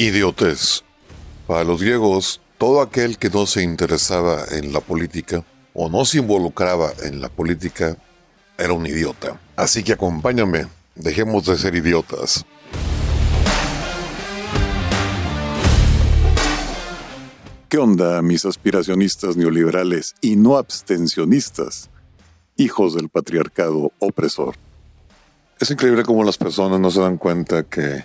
Idiotez. Para los griegos, todo aquel que no se interesaba en la política o no se involucraba en la política era un idiota. Así que acompáñame, dejemos de ser idiotas. ¿Qué onda, mis aspiracionistas neoliberales y no abstencionistas, hijos del patriarcado opresor? Es increíble cómo las personas no se dan cuenta que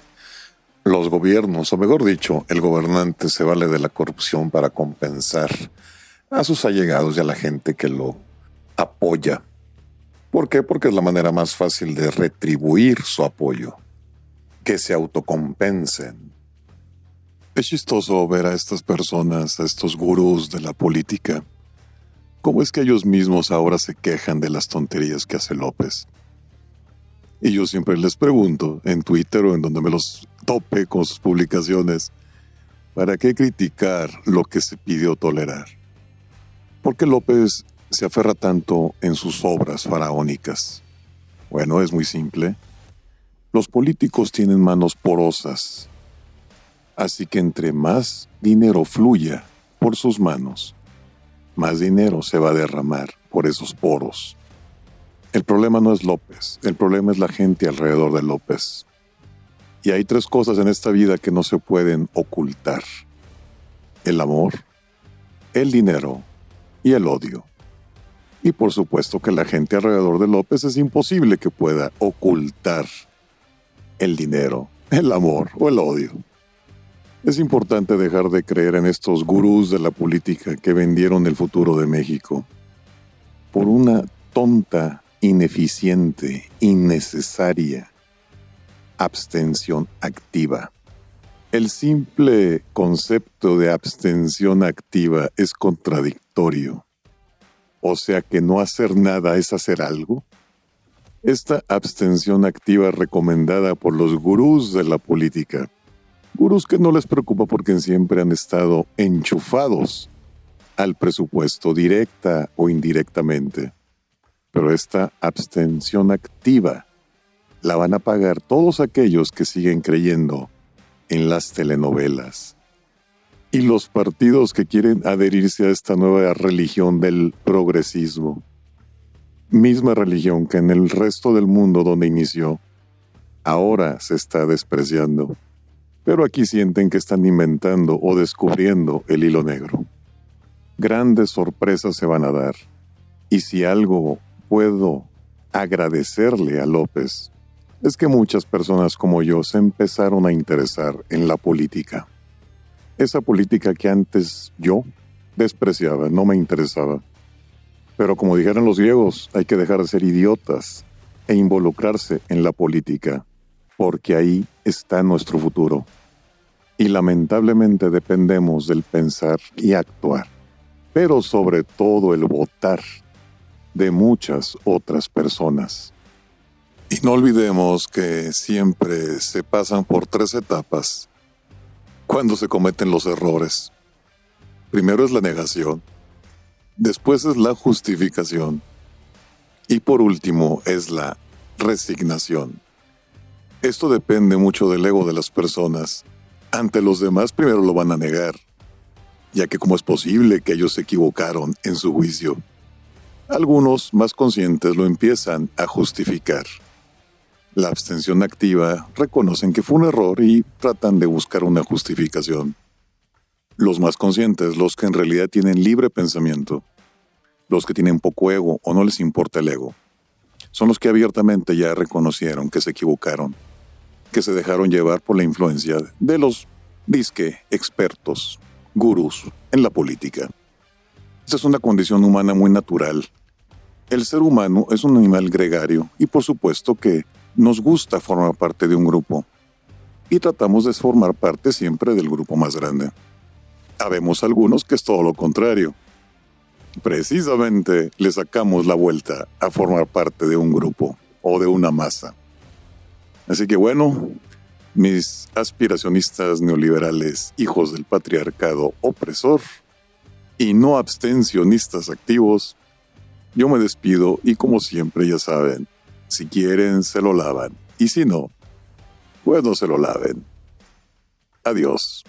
los gobiernos, o mejor dicho, el gobernante se vale de la corrupción para compensar a sus allegados y a la gente que lo apoya. ¿Por qué? Porque es la manera más fácil de retribuir su apoyo, que se autocompensen. Es chistoso ver a estas personas, a estos gurús de la política, cómo es que ellos mismos ahora se quejan de las tonterías que hace López. Y yo siempre les pregunto, en Twitter o en donde me los tope con sus publicaciones, ¿para qué criticar lo que se pidió tolerar? ¿Por qué López se aferra tanto en sus obras faraónicas? Bueno, es muy simple. Los políticos tienen manos porosas, así que entre más dinero fluya por sus manos, más dinero se va a derramar por esos poros. El problema no es López, el problema es la gente alrededor de López. Y hay tres cosas en esta vida que no se pueden ocultar. El amor, el dinero y el odio. Y por supuesto que la gente alrededor de López es imposible que pueda ocultar el dinero, el amor o el odio. Es importante dejar de creer en estos gurús de la política que vendieron el futuro de México por una tonta ineficiente, innecesaria abstención activa. El simple concepto de abstención activa es contradictorio. O sea que no hacer nada es hacer algo. Esta abstención activa recomendada por los gurús de la política, gurús que no les preocupa porque siempre han estado enchufados al presupuesto directa o indirectamente pero esta abstención activa la van a pagar todos aquellos que siguen creyendo en las telenovelas. Y los partidos que quieren adherirse a esta nueva religión del progresismo. Misma religión que en el resto del mundo donde inició, ahora se está despreciando. Pero aquí sienten que están inventando o descubriendo el hilo negro. Grandes sorpresas se van a dar. Y si algo puedo agradecerle a López es que muchas personas como yo se empezaron a interesar en la política. Esa política que antes yo despreciaba, no me interesaba. Pero como dijeron los griegos, hay que dejar de ser idiotas e involucrarse en la política, porque ahí está nuestro futuro. Y lamentablemente dependemos del pensar y actuar, pero sobre todo el votar de muchas otras personas. Y no olvidemos que siempre se pasan por tres etapas cuando se cometen los errores. Primero es la negación, después es la justificación y por último es la resignación. Esto depende mucho del ego de las personas. Ante los demás primero lo van a negar, ya que cómo es posible que ellos se equivocaron en su juicio. Algunos más conscientes lo empiezan a justificar. La abstención activa reconocen que fue un error y tratan de buscar una justificación. Los más conscientes, los que en realidad tienen libre pensamiento, los que tienen poco ego o no les importa el ego, son los que abiertamente ya reconocieron que se equivocaron, que se dejaron llevar por la influencia de los disque expertos, gurús en la política. Esta es una condición humana muy natural. El ser humano es un animal gregario y por supuesto que nos gusta formar parte de un grupo. Y tratamos de formar parte siempre del grupo más grande. Habemos algunos que es todo lo contrario. Precisamente le sacamos la vuelta a formar parte de un grupo o de una masa. Así que bueno, mis aspiracionistas neoliberales, hijos del patriarcado opresor, y no abstencionistas activos, yo me despido y como siempre ya saben, si quieren se lo lavan y si no, pues no se lo laven. Adiós.